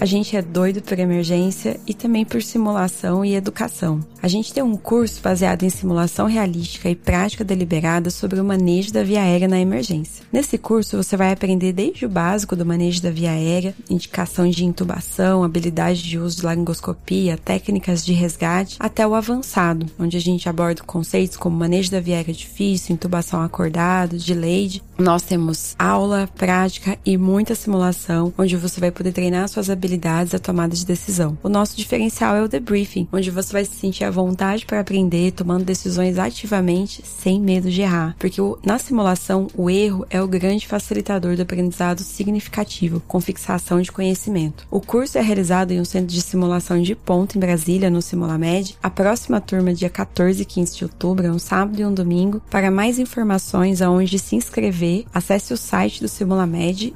A gente é doido por emergência e também por simulação e educação. A gente tem um curso baseado em simulação realística e prática deliberada sobre o manejo da via aérea na emergência. Nesse curso você vai aprender desde o básico do manejo da via aérea, indicação de intubação, habilidade de uso de laringoscopia, técnicas de resgate, até o avançado, onde a gente aborda conceitos como manejo da via aérea difícil, intubação acordado, delayed. Nós temos aula, prática e muita simulação, onde você vai poder treinar suas habilidades habilidades à tomada de decisão. O nosso diferencial é o debriefing, onde você vai se sentir à vontade para aprender, tomando decisões ativamente, sem medo de errar. Porque na simulação, o erro é o grande facilitador do aprendizado significativo, com fixação de conhecimento. O curso é realizado em um centro de simulação de ponto em Brasília, no Simulamed. A próxima turma, dia 14 e 15 de outubro, é um sábado e um domingo. Para mais informações aonde se inscrever, acesse o site do Simulamed,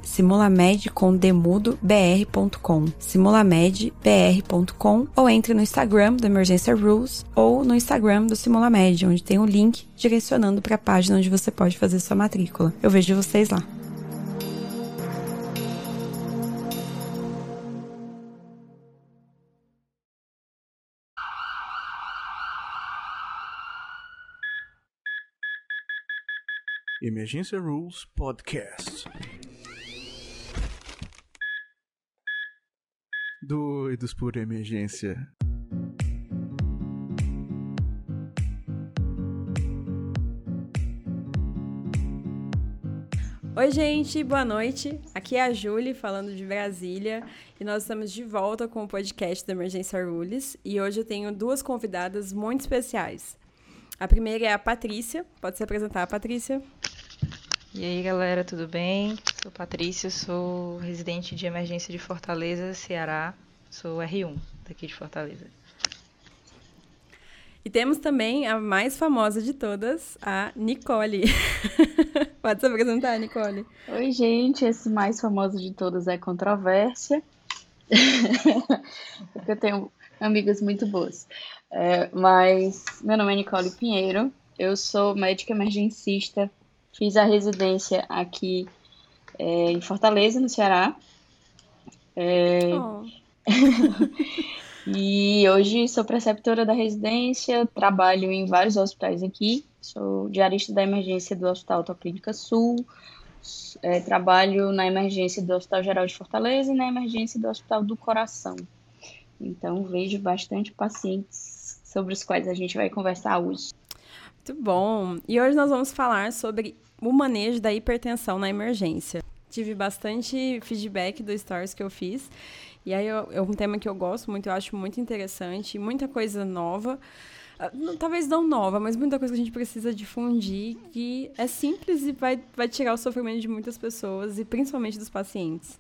simulamedbr.com ou entre no Instagram do Emergência Rules ou no Instagram do Simulamed, onde tem um link direcionando para a página onde você pode fazer sua matrícula. Eu vejo vocês lá. Emergência Rules Podcast. Doidos por emergência. Oi, gente, boa noite. Aqui é a Julie falando de Brasília e nós estamos de volta com o podcast da Emergência Rules e hoje eu tenho duas convidadas muito especiais. A primeira é a Patrícia. Pode se apresentar, Patrícia? E aí, galera, tudo bem? Sou Patrícia, sou residente de emergência de Fortaleza, Ceará. Sou R1 daqui de Fortaleza. E temos também a mais famosa de todas, a Nicole. Pode se apresentar, Nicole. Oi, gente. Esse mais famoso de todas é controvérsia. Porque eu tenho amigas muito boas. É, mas meu nome é Nicole Pinheiro. Eu sou médica emergencista. Fiz a residência aqui é, em Fortaleza, no Ceará. É, oh. e hoje sou preceptora da residência, trabalho em vários hospitais aqui. Sou diarista da emergência do Hospital Autoclínica Sul. É, trabalho na emergência do Hospital Geral de Fortaleza e na emergência do Hospital do Coração. Então, vejo bastante pacientes sobre os quais a gente vai conversar hoje. Muito bom! E hoje nós vamos falar sobre o manejo da hipertensão na emergência. Tive bastante feedback dos stories que eu fiz. E aí é um tema que eu gosto muito, eu acho muito interessante, muita coisa nova. Ah, talvez não nova, mas muita coisa que a gente precisa difundir, que é simples e vai, vai tirar o sofrimento de muitas pessoas, e principalmente dos pacientes.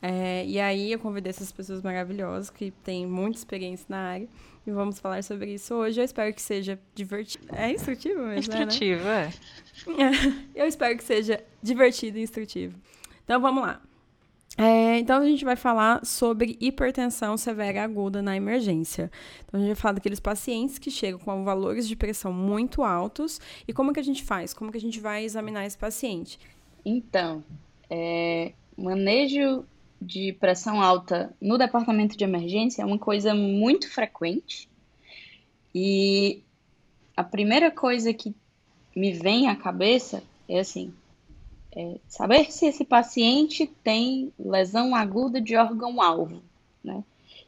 É, e aí eu convidei essas pessoas maravilhosas que têm muita experiência na área e vamos falar sobre isso hoje. Eu espero que seja divertido. É instrutivo mesmo? Instrutivo, né? é. Eu espero que seja divertido e instrutivo. Então vamos lá. É, então a gente vai falar sobre hipertensão severa aguda na emergência. Então a gente vai falar daqueles pacientes que chegam com valores de pressão muito altos e como que a gente faz? Como que a gente vai examinar esse paciente? Então, é, manejo de pressão alta no departamento de emergência é uma coisa muito frequente. E a primeira coisa que me vem à cabeça é assim: é saber se esse paciente tem lesão aguda de órgão-alvo. Né?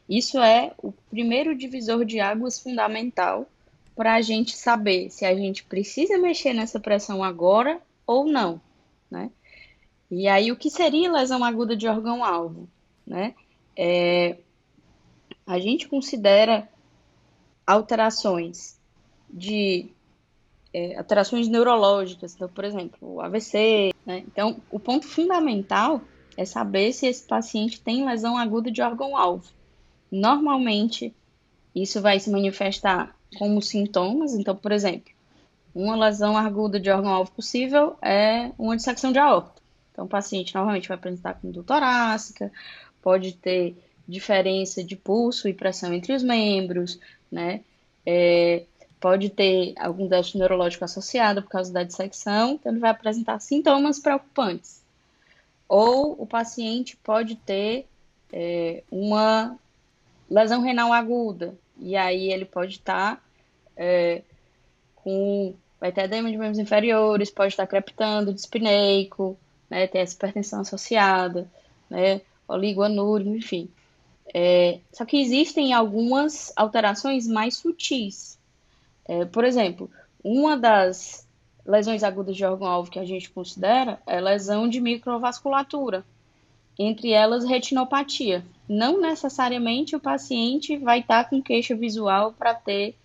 Isso é o primeiro divisor de águas fundamental para a gente saber se a gente precisa mexer nessa pressão agora ou não. Né? E aí, o que seria lesão aguda de órgão-alvo? Né? É, a gente considera alterações de é, alterações neurológicas, então, por exemplo, AVC. Né? Então, o ponto fundamental é saber se esse paciente tem lesão aguda de órgão-alvo. Normalmente, isso vai se manifestar como sintomas. Então, por exemplo, uma lesão aguda de órgão-alvo possível é uma dissecção de aorta. Então, o paciente normalmente vai apresentar com dor torácica, pode ter diferença de pulso e pressão entre os membros, né? É, pode ter algum déficit neurológico associado por causa da dissecção, então ele vai apresentar sintomas preocupantes. Ou o paciente pode ter é, uma lesão renal aguda, e aí ele pode estar tá, é, com vai ter edema de membros inferiores, pode estar crepitando, dispineico, né, ter essa hipertensão associada, né, oligoanúrico, enfim. É, só que existem algumas alterações mais sutis. É, por exemplo, uma das lesões agudas de órgão-alvo que a gente considera é lesão de microvasculatura, entre elas retinopatia. Não necessariamente o paciente vai estar com queixa visual para ter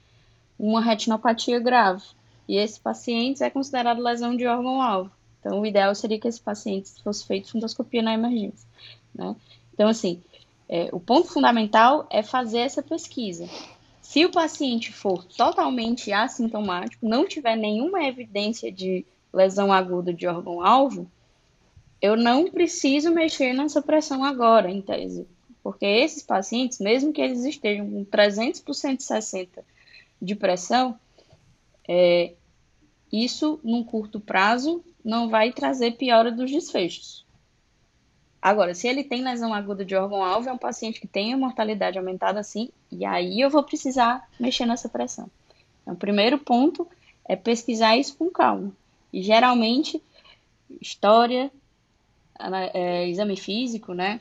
uma retinopatia grave. E esse paciente é considerado lesão de órgão-alvo. Então, o ideal seria que esse paciente fosse feito fundoscopia na emergência. Né? Então, assim, é, o ponto fundamental é fazer essa pesquisa. Se o paciente for totalmente assintomático, não tiver nenhuma evidência de lesão aguda de órgão-alvo, eu não preciso mexer nessa pressão agora, em tese. Porque esses pacientes, mesmo que eles estejam com 300 por 160 de pressão, é, isso, num curto prazo, não vai trazer piora dos desfechos. Agora, se ele tem lesão aguda de órgão-alvo, é um paciente que tem a mortalidade aumentada assim, e aí eu vou precisar mexer nessa pressão. Então, o primeiro ponto é pesquisar isso com calma. E geralmente, história, é, exame físico, né?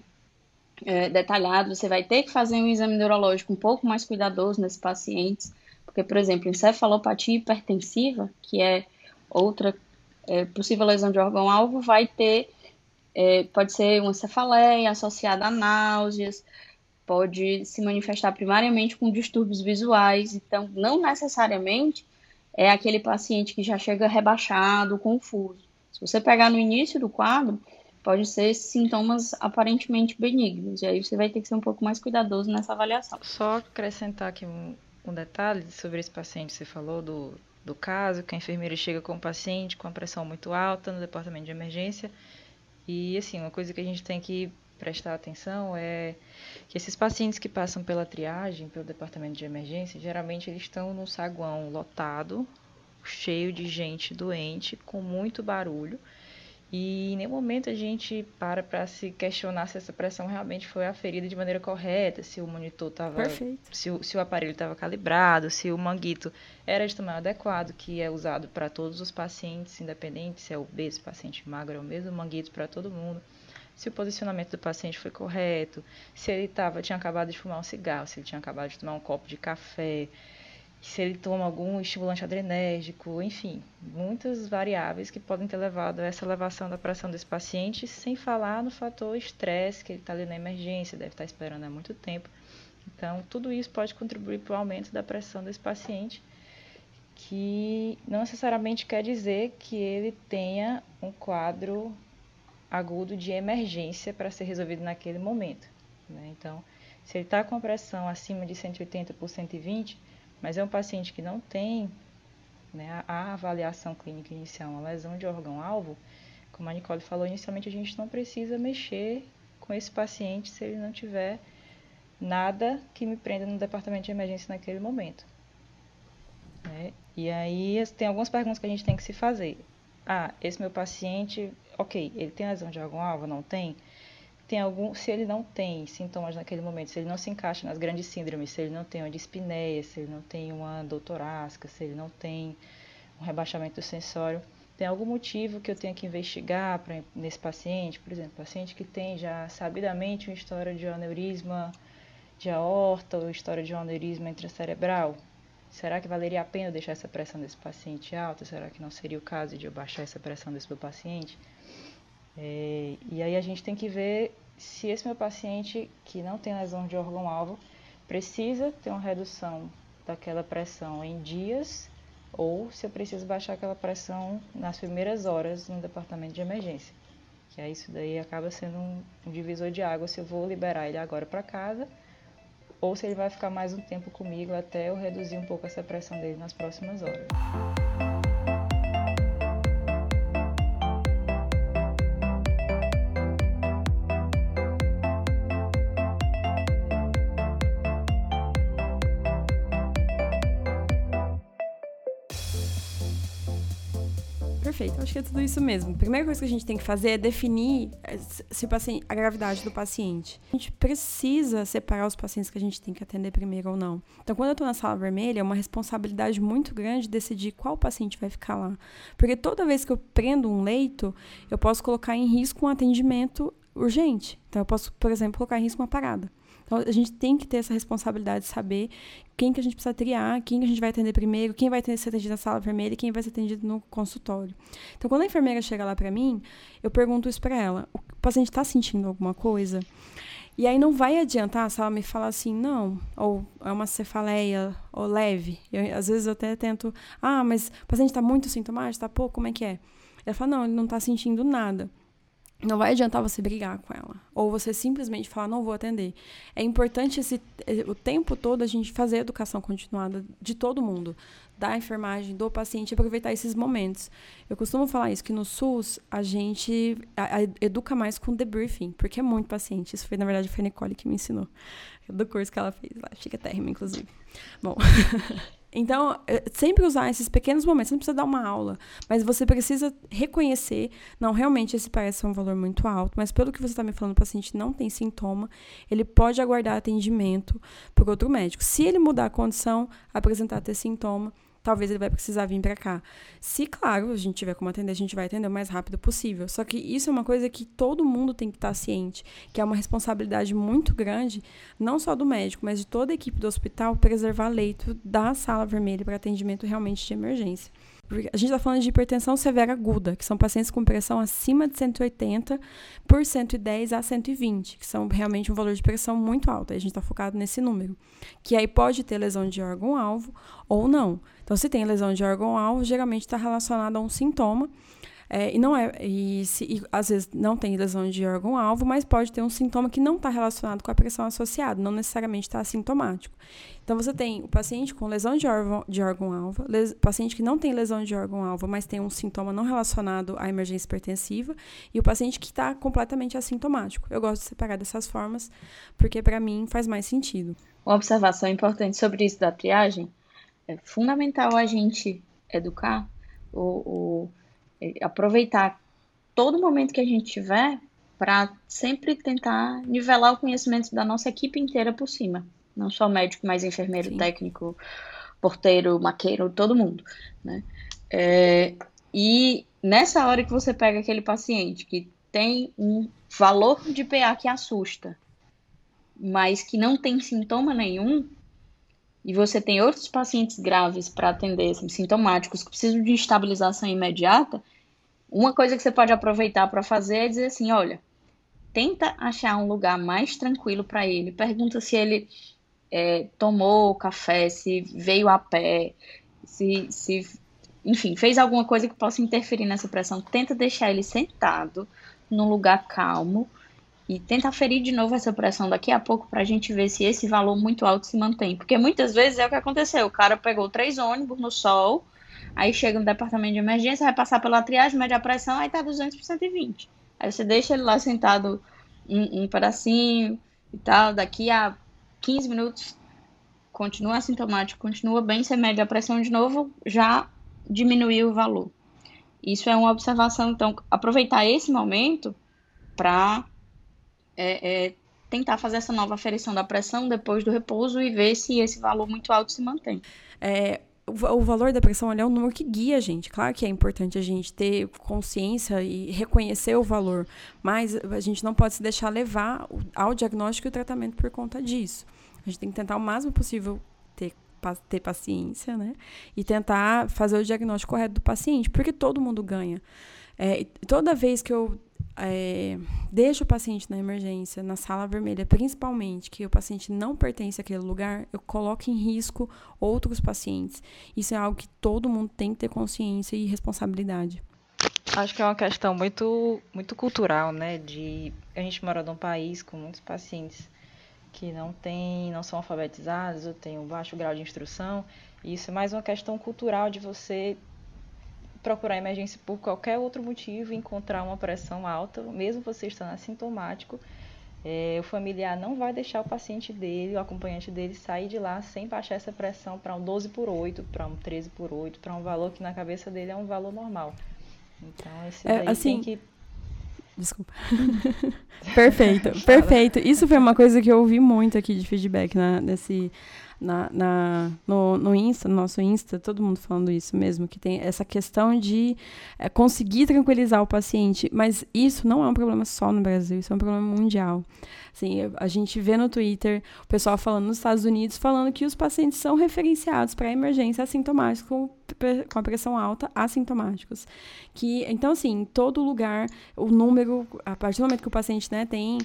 É, detalhado, você vai ter que fazer um exame neurológico um pouco mais cuidadoso nesses pacientes porque, por exemplo, encefalopatia hipertensiva, que é outra é, possível lesão de órgão-alvo, vai ter, é, pode ser uma cefaleia associada a náuseas, pode se manifestar primariamente com distúrbios visuais, então não necessariamente é aquele paciente que já chega rebaixado, confuso. Se você pegar no início do quadro, pode ser sintomas aparentemente benignos, e aí você vai ter que ser um pouco mais cuidadoso nessa avaliação. Só acrescentar aqui um, um detalhe sobre esse paciente. Você falou do, do caso, que a enfermeira chega com o paciente com a pressão muito alta no departamento de emergência. E, assim, uma coisa que a gente tem que prestar atenção é que esses pacientes que passam pela triagem, pelo departamento de emergência, geralmente eles estão num saguão lotado, cheio de gente doente, com muito barulho. E em nenhum momento a gente para para se questionar se essa pressão realmente foi aferida de maneira correta, se o monitor estava. Se, o, se o aparelho estava calibrado, se o manguito era de tamanho adequado, que é usado para todos os pacientes, independente se é obeso, paciente magro, é o mesmo manguito para todo mundo. Se o posicionamento do paciente foi correto, se ele tava, tinha acabado de fumar um cigarro, se ele tinha acabado de tomar um copo de café, se ele toma algum estimulante adrenérgico, enfim, muitas variáveis que podem ter levado a essa elevação da pressão desse paciente, sem falar no fator estresse, que ele está ali na emergência, deve estar tá esperando há muito tempo. Então, tudo isso pode contribuir para o aumento da pressão desse paciente, que não necessariamente quer dizer que ele tenha um quadro agudo de emergência para ser resolvido naquele momento. Né? Então, se ele está com a pressão acima de 180 por 120, mas é um paciente que não tem né, a avaliação clínica inicial, uma lesão de órgão-alvo, como a Nicole falou, inicialmente a gente não precisa mexer com esse paciente se ele não tiver nada que me prenda no departamento de emergência naquele momento. Né? E aí tem algumas perguntas que a gente tem que se fazer. Ah, esse meu paciente, ok, ele tem lesão de órgão-alvo? Não tem? Tem algum, se ele não tem sintomas naquele momento, se ele não se encaixa nas grandes síndromes, se ele não tem uma dispneia, se ele não tem uma doutorasca, se ele não tem um rebaixamento do sensório, tem algum motivo que eu tenho que investigar pra, nesse paciente, por exemplo, paciente que tem já sabidamente uma história de aneurisma de aorta ou história de um aneurisma intracerebral, será que valeria a pena deixar essa pressão desse paciente alta? Será que não seria o caso de eu baixar essa pressão desse meu paciente? É, e aí a gente tem que ver se esse meu paciente que não tem lesão de órgão-alvo precisa ter uma redução daquela pressão em dias ou se eu preciso baixar aquela pressão nas primeiras horas no departamento de emergência. Que aí isso daí acaba sendo um, divisor de água se eu vou liberar ele agora para casa ou se ele vai ficar mais um tempo comigo até eu reduzir um pouco essa pressão dele nas próximas horas. Perfeito. Acho que é tudo isso mesmo. A primeira coisa que a gente tem que fazer é definir eh, se paciente, a gravidade do paciente. A gente precisa separar os pacientes que a gente tem que atender primeiro ou não. Então, quando eu estou na sala vermelha, é uma responsabilidade muito grande decidir qual paciente vai ficar lá. Porque toda vez que eu prendo um leito, eu posso colocar em risco um atendimento urgente. Então, eu posso, por exemplo, colocar em risco uma parada. Então, a gente tem que ter essa responsabilidade de saber quem que a gente precisa triar, quem que a gente vai atender primeiro, quem vai ser atendido na sala vermelha e quem vai ser atendido no consultório. Então, quando a enfermeira chega lá para mim, eu pergunto isso para ela. O paciente está sentindo alguma coisa? E aí não vai adiantar se ela me falar assim, não, ou é uma cefaleia, ou leve. Eu, às vezes eu até tento, ah, mas o paciente está muito sintomático, está pouco, como é que é? Ela fala, não, ele não está sentindo nada. Não vai adiantar você brigar com ela. Ou você simplesmente falar, não vou atender. É importante esse, o tempo todo a gente fazer a educação continuada de todo mundo. Da enfermagem, do paciente, aproveitar esses momentos. Eu costumo falar isso, que no SUS a gente a, a, educa mais com debriefing, porque é muito paciente. Isso foi, na verdade, foi a Nicole que me ensinou. Do curso que ela fez lá. Chica térrima, inclusive. Bom. Então, é, sempre usar esses pequenos momentos, você não precisa dar uma aula, mas você precisa reconhecer, não, realmente esse parece um valor muito alto, mas pelo que você está me falando, o paciente não tem sintoma, ele pode aguardar atendimento por outro médico. Se ele mudar a condição, apresentar ter sintoma, talvez ele vai precisar vir para cá. Se, claro, a gente tiver como atender, a gente vai atender o mais rápido possível. Só que isso é uma coisa que todo mundo tem que estar ciente, que é uma responsabilidade muito grande, não só do médico, mas de toda a equipe do hospital, preservar leito da sala vermelha para atendimento realmente de emergência. A gente está falando de hipertensão severa aguda, que são pacientes com pressão acima de 180 por 110 a 120, que são realmente um valor de pressão muito alto. A gente está focado nesse número. Que aí pode ter lesão de órgão-alvo ou não. Então, se tem lesão de órgão-alvo, geralmente está relacionado a um sintoma. É, e não é, e, se, e, às vezes não tem lesão de órgão-alvo, mas pode ter um sintoma que não está relacionado com a pressão associada, não necessariamente está assintomático. Então, você tem o paciente com lesão de órgão-alvo, de órgão paciente que não tem lesão de órgão-alvo, mas tem um sintoma não relacionado à emergência hipertensiva, e o paciente que está completamente assintomático. Eu gosto de separar dessas formas, porque para mim faz mais sentido. Uma observação importante sobre isso da triagem é fundamental a gente educar, o, aproveitar todo momento que a gente tiver para sempre tentar nivelar o conhecimento da nossa equipe inteira por cima. Não só médico, mas enfermeiro, Sim. técnico, porteiro, maqueiro, todo mundo. Né? É, e nessa hora que você pega aquele paciente que tem um valor de PA que assusta, mas que não tem sintoma nenhum, e você tem outros pacientes graves para atender, assim, sintomáticos, que precisam de estabilização imediata, uma coisa que você pode aproveitar para fazer é dizer assim: olha, tenta achar um lugar mais tranquilo para ele, pergunta se ele é, tomou café, se veio a pé, se, se, enfim, fez alguma coisa que possa interferir nessa pressão. Tenta deixar ele sentado num lugar calmo e tenta ferir de novo essa pressão daqui a pouco para a gente ver se esse valor muito alto se mantém. Porque muitas vezes é o que aconteceu: o cara pegou três ônibus no sol, aí chega no departamento de emergência, vai passar pela triagem, mede a pressão, aí tá 200 por 120. Aí você deixa ele lá sentado um, um pedacinho e tal, daqui a 15 minutos continua assintomático, continua bem, você mede a pressão de novo, já diminuiu o valor. Isso é uma observação, então, aproveitar esse momento para é, é, tentar fazer essa nova aferição da pressão depois do repouso e ver se esse valor muito alto se mantém. É, o, valor da pressão é um número que guia a gente. Claro que é importante a gente ter consciência e reconhecer o valor, mas a gente não pode se deixar levar ao diagnóstico e o tratamento por conta disso. A gente tem que tentar o máximo possível ter, ter paciência, né? E tentar fazer o diagnóstico correto do paciente, porque todo mundo ganha. É, toda vez que eu é, deixo o paciente na emergência, na sala vermelha, principalmente, que o paciente não pertence àquele lugar, eu coloco em risco outros pacientes. Isso é algo que todo mundo tem que ter consciência e responsabilidade. Acho que é uma questão muito, muito cultural, né? De a gente mora num país com muitos pacientes que não tem, não são alfabetizados ou têm um baixo grau de instrução. E isso é mais uma questão cultural de você procurar emergência por qualquer outro motivo e encontrar uma pressão alta, mesmo você estando assintomático, é, o familiar não vai deixar o paciente dele, o acompanhante dele, sair de lá sem baixar essa pressão para um 12 por 8, para um 13 por 8, para um valor que na cabeça dele é um valor normal. Então, esse é, assim, que... Desculpa. perfeito, perfeito. Isso foi uma coisa que eu ouvi muito aqui de feedback na, nesse, na, na, no, no Insta, no nosso Insta, todo mundo falando isso mesmo, que tem essa questão de é, conseguir tranquilizar o paciente, mas isso não é um problema só no Brasil, isso é um problema mundial. Assim, a gente vê no Twitter o pessoal falando nos Estados Unidos, falando que os pacientes são referenciados para emergência assintomática com, a pressão alta, assintomáticos. Que, então, assim, em todo lugar, o número, a partir do momento que o paciente né, tem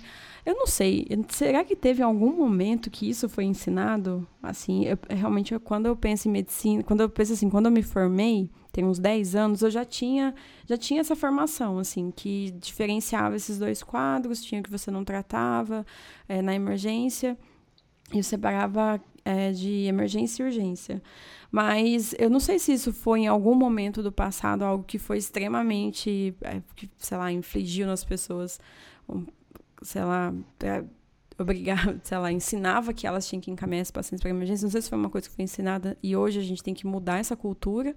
eu não sei. Será que teve algum momento que isso foi ensinado? Assim, eu, realmente, quando eu penso em medicina, quando eu penso assim, quando eu me formei, tem uns 10 anos, eu já tinha, já tinha essa formação, assim, que diferenciava esses dois quadros, tinha que você não tratava é, na emergência, e separava é, de emergência e urgência. Mas eu não sei se isso foi em algum momento do passado algo que foi extremamente, é, que, sei lá, infligiu nas pessoas sei lá, pra obrigar, sei lá, ensinava que elas tinham que encaminhar esses pacientes para emergência. Não sei se foi uma coisa que foi ensinada e hoje a gente tem que mudar essa cultura,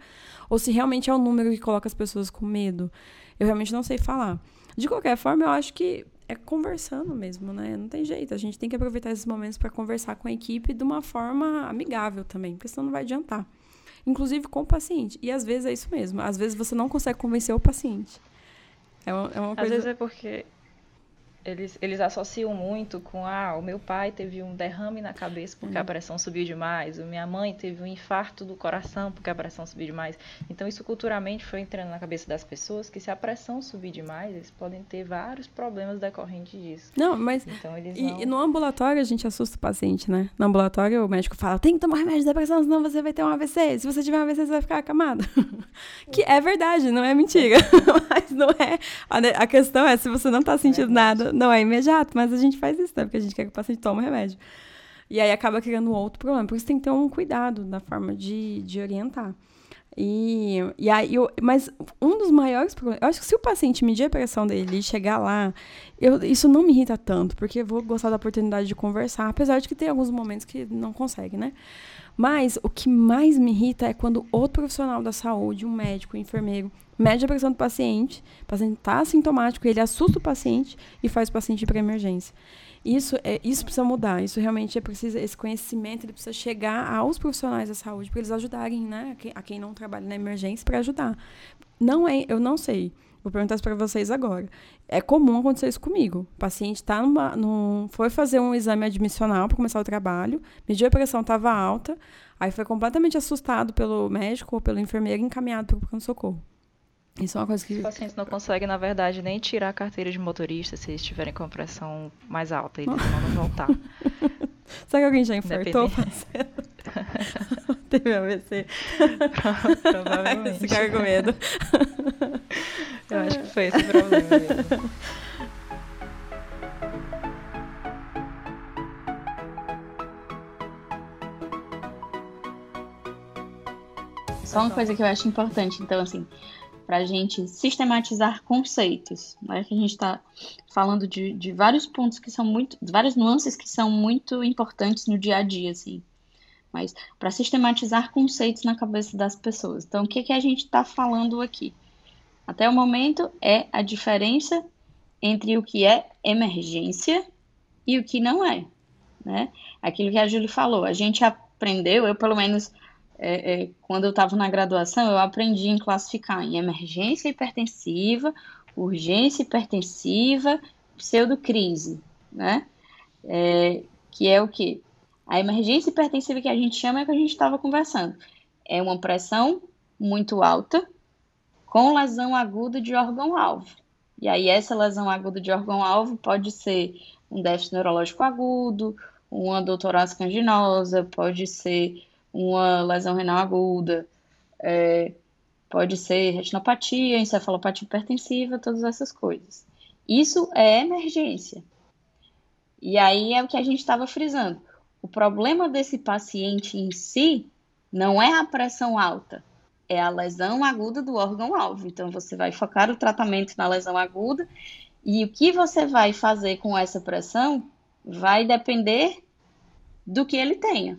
ou se realmente é o número que coloca as pessoas com medo. Eu realmente não sei falar. De qualquer forma, eu acho que é conversando mesmo, né? Não tem jeito. A gente tem que aproveitar esses momentos para conversar com a equipe de uma forma amigável também, porque senão não vai adiantar. Inclusive com o paciente. E às vezes é isso mesmo. Às vezes você não consegue convencer o paciente. É uma, é uma coisa... Às vezes é porque eles, eles associam muito com ah, o meu pai teve um derrame na cabeça porque uhum. a pressão subiu demais, a minha mãe teve um infarto do coração porque a pressão subiu demais. Então isso culturalmente foi entrando na cabeça das pessoas que se a pressão subir demais, eles podem ter vários problemas decorrentes disso. Não, mas então, eles e, não... e no ambulatório a gente assusta o paciente, né? No ambulatório o médico fala, tem que tomar remédio de depressão, senão você vai ter um AVC. Se você tiver um AVC, você vai ficar acamado. que é verdade, não é mentira. mas não é. A, a questão é, se você não tá sentindo é nada, não é imediato, mas a gente faz isso, né? Porque a gente quer que o paciente tome o remédio. E aí acaba criando outro problema. Por isso tem que ter um cuidado na forma de, de orientar. E, e aí, eu, mas um dos maiores problemas, eu acho que se o paciente medir a pressão dele e chegar lá, eu, isso não me irrita tanto, porque eu vou gostar da oportunidade de conversar, apesar de que tem alguns momentos que não consegue, né? Mas o que mais me irrita é quando outro profissional da saúde, um médico, um enfermeiro, mede a pressão do paciente, o paciente está assintomático, ele assusta o paciente e faz o paciente ir para emergência. Isso, é, isso precisa mudar, isso realmente é preciso, esse conhecimento ele precisa chegar aos profissionais da saúde para eles ajudarem, né, a quem, a quem não trabalha na emergência para ajudar. Não é, eu não sei, Vou perguntar isso para vocês agora. É comum acontecer isso comigo. O paciente tá numa, num, foi fazer um exame admissional para começar o trabalho, mediu a pressão, estava alta, aí foi completamente assustado pelo médico ou pelo enfermeiro encaminhado para o pronto-socorro. Isso é uma coisa que. Os pacientes não conseguem, na verdade, nem tirar a carteira de motorista se estiverem com pressão mais alta. Eles vão voltar. Será que alguém já infartou Teve AVC? Provavelmente. Ficar com medo. Eu acho que foi esse o problema mesmo. Só uma coisa que eu acho importante, então, assim, para a gente sistematizar conceitos, né? Que a gente está falando de, de vários pontos que são muito, várias nuances que são muito importantes no dia a dia, assim. Mas para sistematizar conceitos na cabeça das pessoas. Então, o que, que a gente está falando aqui? Até o momento é a diferença entre o que é emergência e o que não é, né? Aquilo que a Júlia falou, a gente aprendeu, eu pelo menos é, é, quando eu estava na graduação, eu aprendi em classificar em emergência hipertensiva, urgência hipertensiva, pseudocrise, né? É, que é o que? A emergência hipertensiva que a gente chama é que a gente estava conversando. É uma pressão muito alta com lesão aguda de órgão-alvo. E aí, essa lesão aguda de órgão-alvo pode ser um déficit neurológico agudo, uma dor torácica anginosa, pode ser uma lesão renal aguda, é, pode ser retinopatia, encefalopatia hipertensiva, todas essas coisas. Isso é emergência. E aí é o que a gente estava frisando. O problema desse paciente em si não é a pressão alta, é a lesão aguda do órgão-alvo. Então, você vai focar o tratamento na lesão aguda e o que você vai fazer com essa pressão vai depender do que ele tenha.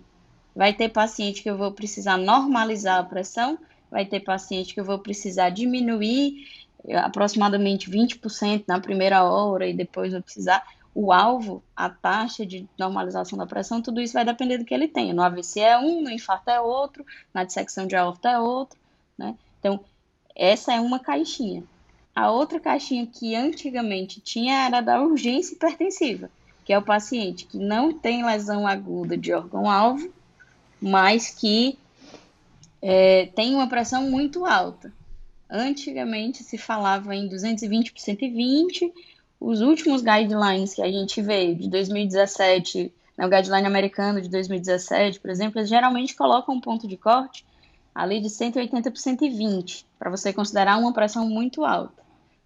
Vai ter paciente que eu vou precisar normalizar a pressão, vai ter paciente que eu vou precisar diminuir aproximadamente 20% na primeira hora e depois vai precisar, o alvo, a taxa de normalização da pressão, tudo isso vai depender do que ele tenha. No AVC é um, no infarto é outro, na dissecção de aorta é outro, né? Então, essa é uma caixinha. A outra caixinha que antigamente tinha era da urgência hipertensiva, que é o paciente que não tem lesão aguda de órgão-alvo, mas que é, tem uma pressão muito alta. Antigamente se falava em 220 por 120, os últimos guidelines que a gente vê de 2017, né, o guideline americano de 2017, por exemplo, eles geralmente colocam um ponto de corte ali de 180 por 120, para você considerar uma pressão muito alta,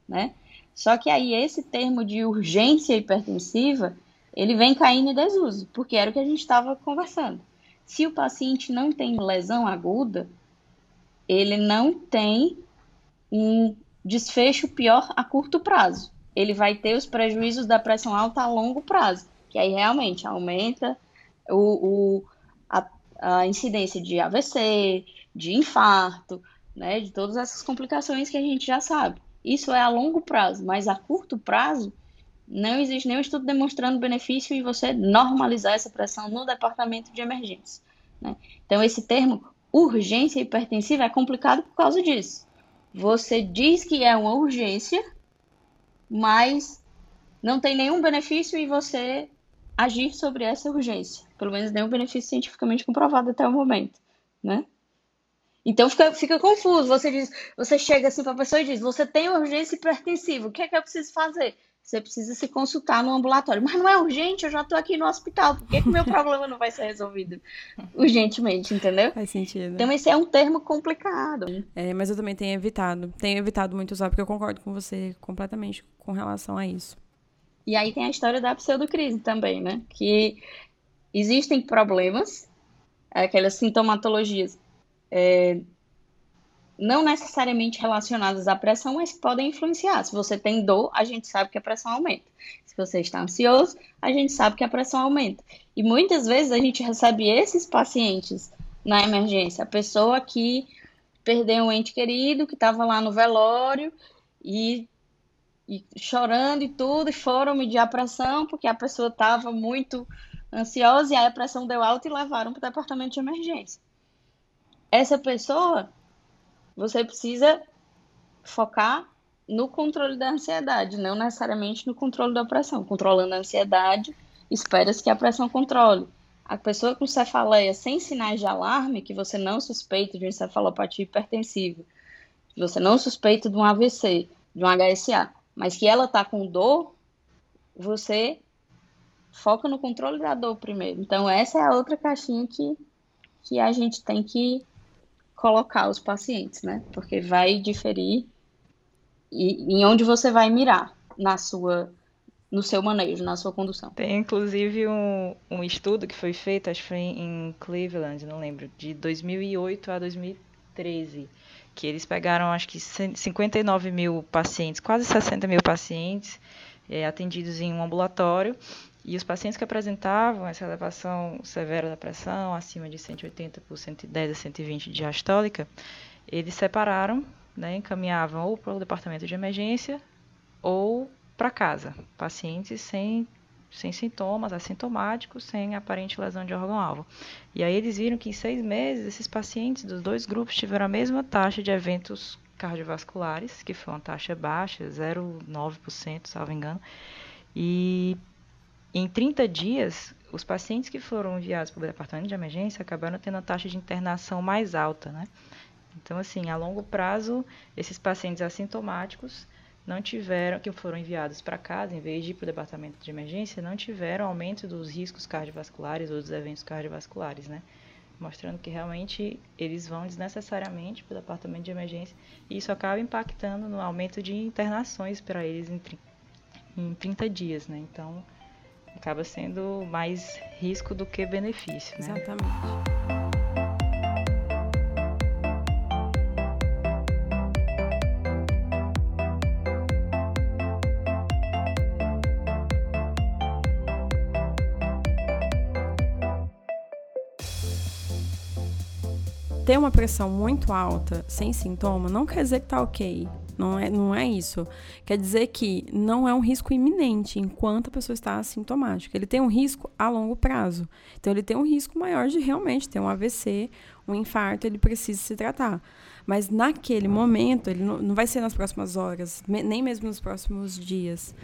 né? Só que aí esse termo de urgência hipertensiva, ele vem caindo em desuso, porque era o que a gente estava conversando. Se o paciente não tem lesão aguda, ele não tem um desfecho pior a curto prazo. Ele vai ter os prejuízos da pressão alta a longo prazo, que aí realmente aumenta o, o a, a incidência de AVC, de infarto, né, de todas essas complicações que a gente já sabe. Isso é a longo prazo, mas a curto prazo não existe nenhum estudo demonstrando benefício em você normalizar essa pressão no departamento de emergência. Né? Então, esse termo urgência hipertensiva é complicado por causa disso. Você diz que é uma urgência, mas não tem nenhum benefício em você agir sobre essa urgência. Pelo menos nenhum benefício cientificamente comprovado até o momento, né? Então fica, fica confuso. Você diz, você chega assim para a pessoa e diz: você tem urgência hipertensiva, o que é que eu preciso fazer? Você precisa se consultar no ambulatório. Mas não é urgente, eu já estou aqui no hospital. Por que, que meu problema não vai ser resolvido urgentemente, entendeu? Faz sentido. Então esse é um termo complicado. É, mas eu também tenho evitado. Tenho evitado muito usar, porque eu concordo com você completamente com relação a isso. E aí tem a história da pseudocrise também, né? Que existem problemas, aquelas sintomatologias é, não necessariamente relacionadas à pressão, mas podem influenciar. Se você tem dor, a gente sabe que a pressão aumenta. Se você está ansioso, a gente sabe que a pressão aumenta. E muitas vezes a gente recebe esses pacientes na emergência. A pessoa que perdeu um ente querido, que estava lá no velório e, e, chorando e tudo, e foram medir a pressão, porque a pessoa estava muito ansiosa e aí a pressão deu alta e levaram para o departamento de emergência essa pessoa, você precisa focar no controle da ansiedade, não necessariamente no controle da pressão. Controlando a ansiedade, espera-se que a pressão controle. A pessoa com cefaleia sem sinais de alarme, que você não suspeita de encefalopatia hipertensiva, que você não suspeita de um AVC, de um HSA, mas que ela está com dor, você foca no controle da dor primeiro. Então, essa é a outra caixinha que, que a gente tem que colocar os pacientes, né? Porque vai diferir e, em onde você vai mirar na sua no seu manejo, na sua condução. Tem inclusive um, um estudo que foi feito, acho que foi em Cleveland, não lembro, de 2008 a 2013, que eles pegaram acho que 59 mil pacientes, quase 60 mil pacientes é, atendidos em um ambulatório e os pacientes que apresentavam essa elevação severa da pressão, acima de 180 por 110 a 120 de diastólica, eles separaram, né, encaminhavam ou para o departamento de emergência ou para casa. Pacientes sem, sem sintomas, assintomáticos, sem aparente lesão de órgão-alvo. E aí eles viram que em seis meses, esses pacientes dos dois grupos tiveram a mesma taxa de eventos cardiovasculares, que foi uma taxa baixa, 0,9%, salvo engano, e em 30 dias, os pacientes que foram enviados para o departamento de emergência acabaram tendo a taxa de internação mais alta, né? Então, assim, a longo prazo, esses pacientes assintomáticos não tiveram, que foram enviados para casa, em vez de ir para o departamento de emergência, não tiveram aumento dos riscos cardiovasculares ou dos eventos cardiovasculares, né? Mostrando que realmente eles vão desnecessariamente para o departamento de emergência e isso acaba impactando no aumento de internações para eles em, em 30 dias, né? Então, acaba sendo mais risco do que benefício. Né? Exatamente. ter uma pressão muito alta sem sintoma não quer dizer que tá ok. Não é, não é isso. Quer dizer que não é um risco iminente enquanto a pessoa está assintomática. Ele tem um risco a longo prazo. Então, ele tem um risco maior de realmente ter um AVC, um infarto, ele precisa se tratar. Mas naquele momento, ele não, não vai ser nas próximas horas, nem mesmo nos próximos dias.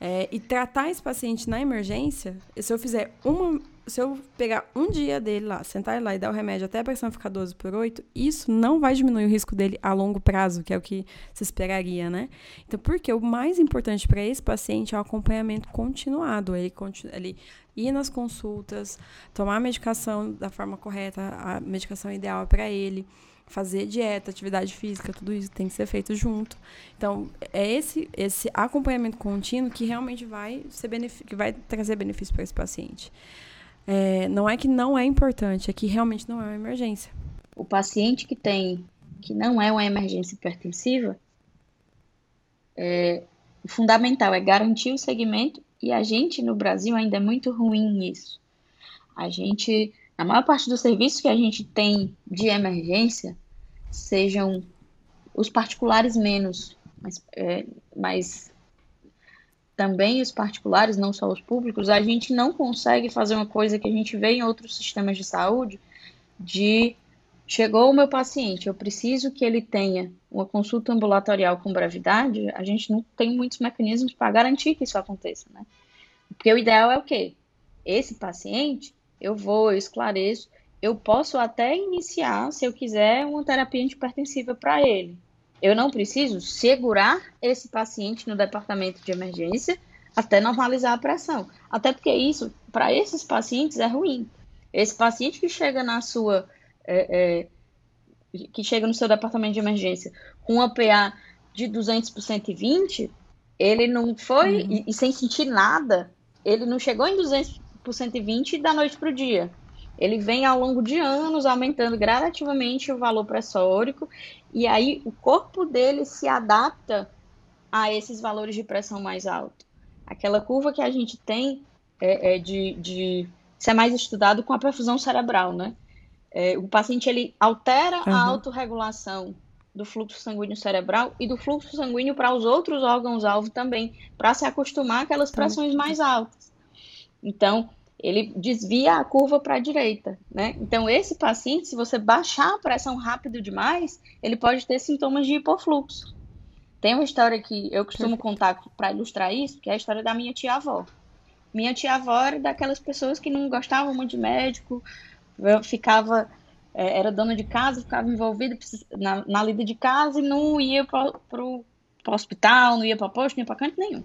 É, e tratar esse paciente na emergência, se eu fizer uma. Se eu pegar um dia dele lá, sentar lá e dar o remédio até a pressão ficar 12 por 8, isso não vai diminuir o risco dele a longo prazo, que é o que se esperaria, né? Então, porque o mais importante para esse paciente é o acompanhamento continuado. Ele, ele ir nas consultas, tomar a medicação da forma correta, a medicação ideal para ele fazer dieta, atividade física, tudo isso tem que ser feito junto. Então, é esse esse acompanhamento contínuo que realmente vai ser que vai trazer benefício para esse paciente. É, não é que não é importante, é que realmente não é uma emergência. O paciente que tem que não é uma emergência hipertensiva, é, o fundamental é garantir o segmento e a gente no Brasil ainda é muito ruim nisso. A gente a maior parte dos serviços que a gente tem de emergência sejam os particulares menos, mas, é, mas também os particulares, não só os públicos, a gente não consegue fazer uma coisa que a gente vê em outros sistemas de saúde, de chegou o meu paciente, eu preciso que ele tenha uma consulta ambulatorial com brevidade, a gente não tem muitos mecanismos para garantir que isso aconteça, né? Porque o ideal é o quê? Esse paciente eu vou, eu esclareço. Eu posso até iniciar, se eu quiser, uma terapia antipertensiva para ele. Eu não preciso segurar esse paciente no departamento de emergência até normalizar a pressão. Até porque isso, para esses pacientes, é ruim. Esse paciente que chega na sua. É, é, que chega no seu departamento de emergência com uma PA de 200 por 120, ele não foi, uhum. e, e, sem sentir nada, ele não chegou em 200 por 120 da noite para o dia. Ele vem ao longo de anos aumentando gradativamente o valor pressórico e aí o corpo dele se adapta a esses valores de pressão mais alto. Aquela curva que a gente tem é, é de, de isso é mais estudado com a perfusão cerebral, né? É, o paciente ele altera uhum. a autorregulação do fluxo sanguíneo cerebral e do fluxo sanguíneo para os outros órgãos-alvo também, para se acostumar àquelas pressões mais altas. Então, ele desvia a curva para a direita, né? Então, esse paciente, se você baixar a pressão rápido demais, ele pode ter sintomas de hipofluxo. Tem uma história que eu costumo contar para ilustrar isso, que é a história da minha tia-avó. Minha tia-avó era daquelas pessoas que não gostavam muito de médico, ficava, é, era dona de casa, ficava envolvida na, na lida de casa e não ia para o hospital, não ia para posto, não ia para canto nenhum.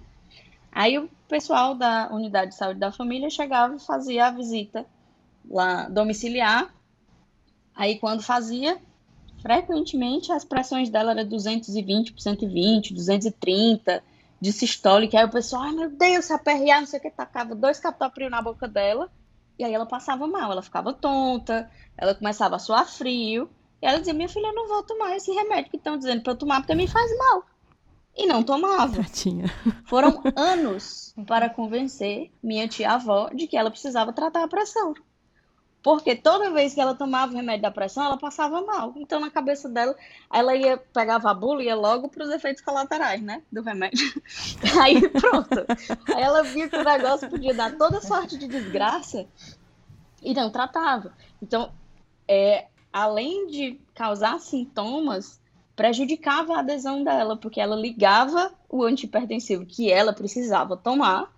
Aí o pessoal da unidade de saúde da família chegava e fazia a visita lá domiciliar. Aí quando fazia, frequentemente as pressões dela eram 220 por 120, 230 de sistólica. Aí o pessoal, ai meu Deus, se aperrear, não sei o que, tacava dois captopril na boca dela. E aí ela passava mal, ela ficava tonta, ela começava a suar frio. E ela dizia, minha filha, eu não vou tomar esse remédio que estão dizendo para eu tomar porque me faz mal e não tomava. Tadinha. Foram anos para convencer minha tia-avó de que ela precisava tratar a pressão. Porque toda vez que ela tomava o remédio da pressão, ela passava mal. Então, na cabeça dela, ela ia, pegava a bula e ia logo para os efeitos colaterais, né? Do remédio. Aí, pronto. Aí ela via que o negócio podia dar toda sorte de desgraça e não tratava. Então, é, além de causar sintomas, prejudicava a adesão dela, porque ela ligava o antihipertensivo que ela precisava tomar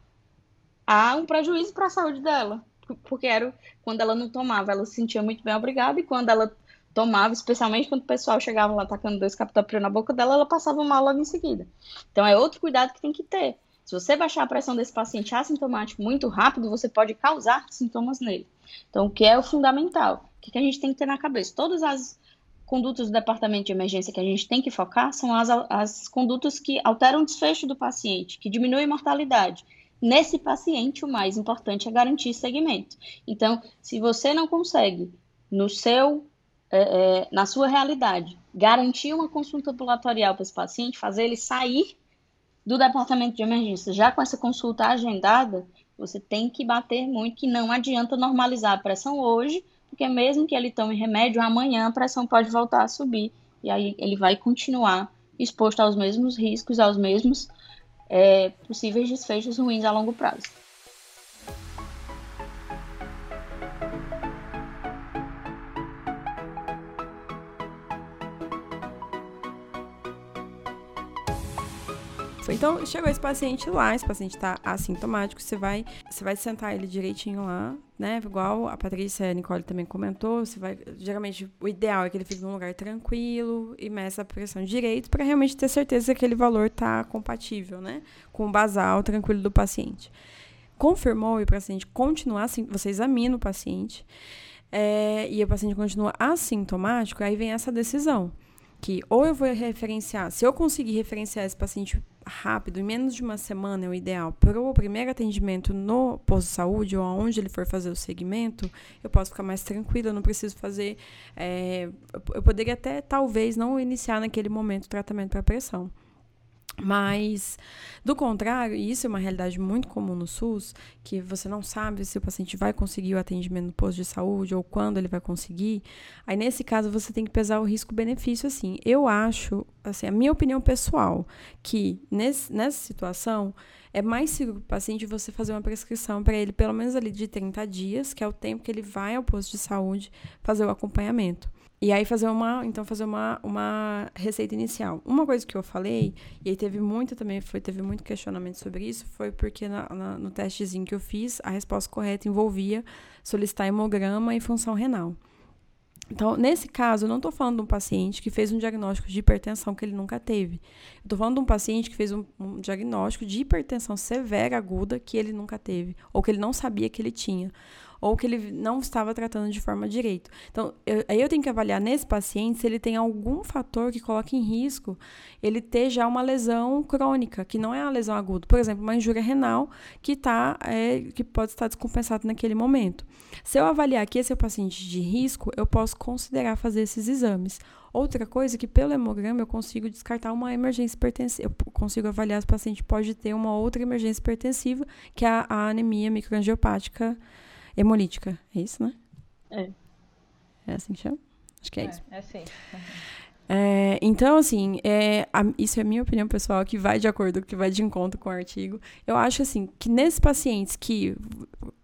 a um prejuízo para a saúde dela. Porque era quando ela não tomava, ela se sentia muito bem obrigada, e quando ela tomava, especialmente quando o pessoal chegava lá tacando dois captopril na boca dela, ela passava mal logo em seguida. Então é outro cuidado que tem que ter. Se você baixar a pressão desse paciente assintomático muito rápido, você pode causar sintomas nele. Então, o que é o fundamental? O que a gente tem que ter na cabeça? Todas as condutas do departamento de emergência que a gente tem que focar são as, as condutas que alteram o desfecho do paciente, que diminuem a mortalidade. Nesse paciente, o mais importante é garantir segmento. Então, se você não consegue, no seu, é, é, na sua realidade, garantir uma consulta ambulatorial para esse paciente, fazer ele sair do departamento de emergência já com essa consulta agendada, você tem que bater muito que não adianta normalizar a pressão hoje porque mesmo que ele tome remédio, amanhã a pressão pode voltar a subir e aí ele vai continuar exposto aos mesmos riscos, aos mesmos é, possíveis desfechos ruins a longo prazo. Então, chegou esse paciente lá, esse paciente está assintomático, você vai, você vai sentar ele direitinho lá, né? Igual a Patrícia a Nicole também comentou, você vai, geralmente o ideal é que ele fique num lugar tranquilo e meça a pressão direito para realmente ter certeza que aquele valor está compatível, né? Com o basal tranquilo do paciente. Confirmou e o paciente continuar assim, você examina o paciente é, e o paciente continua assintomático, aí vem essa decisão que ou eu vou referenciar, se eu conseguir referenciar esse paciente rápido, em menos de uma semana é o ideal, para o primeiro atendimento no posto de saúde ou aonde ele for fazer o segmento, eu posso ficar mais tranquila, eu não preciso fazer. É, eu poderia até, talvez, não iniciar naquele momento o tratamento para pressão. Mas, do contrário, e isso é uma realidade muito comum no SUS, que você não sabe se o paciente vai conseguir o atendimento no posto de saúde ou quando ele vai conseguir. Aí, nesse caso, você tem que pesar o risco-benefício, assim. Eu acho, assim, a minha opinião pessoal, que nesse, nessa situação é mais seguro para o paciente você fazer uma prescrição para ele, pelo menos ali de 30 dias, que é o tempo que ele vai ao posto de saúde fazer o acompanhamento. E aí fazer uma, então fazer uma, uma receita inicial. Uma coisa que eu falei, e aí teve muito também, foi, teve muito questionamento sobre isso, foi porque na, na, no testezinho que eu fiz, a resposta correta envolvia solicitar hemograma e função renal. Então, nesse caso, eu não estou falando de um paciente que fez um diagnóstico de hipertensão que ele nunca teve. Estou falando de um paciente que fez um, um, diagnóstico de hipertensão severa aguda que ele nunca teve, ou que ele não sabia que ele tinha ou que ele não estava tratando de forma direito. Então, eu, aí eu tenho que avaliar nesse paciente se ele tem algum fator que coloque em risco ele ter já uma lesão crônica, que não é uma lesão aguda. Por exemplo, uma injúria renal que, tá, é, que pode estar descompensado naquele momento. Se eu avaliar que esse é o paciente de risco, eu posso considerar fazer esses exames. Outra coisa é que pelo hemograma eu consigo descartar uma emergência hipertensiva. Eu consigo avaliar se o paciente pode ter uma outra emergência hipertensiva, que é a, a anemia microangiopática hemolítica. É isso, né? É. É assim que chama? Acho que é, é isso. É sim. É, então, assim, é, a, isso é a minha opinião pessoal, que vai de acordo, que vai de encontro com o artigo. Eu acho, assim, que nesses pacientes que,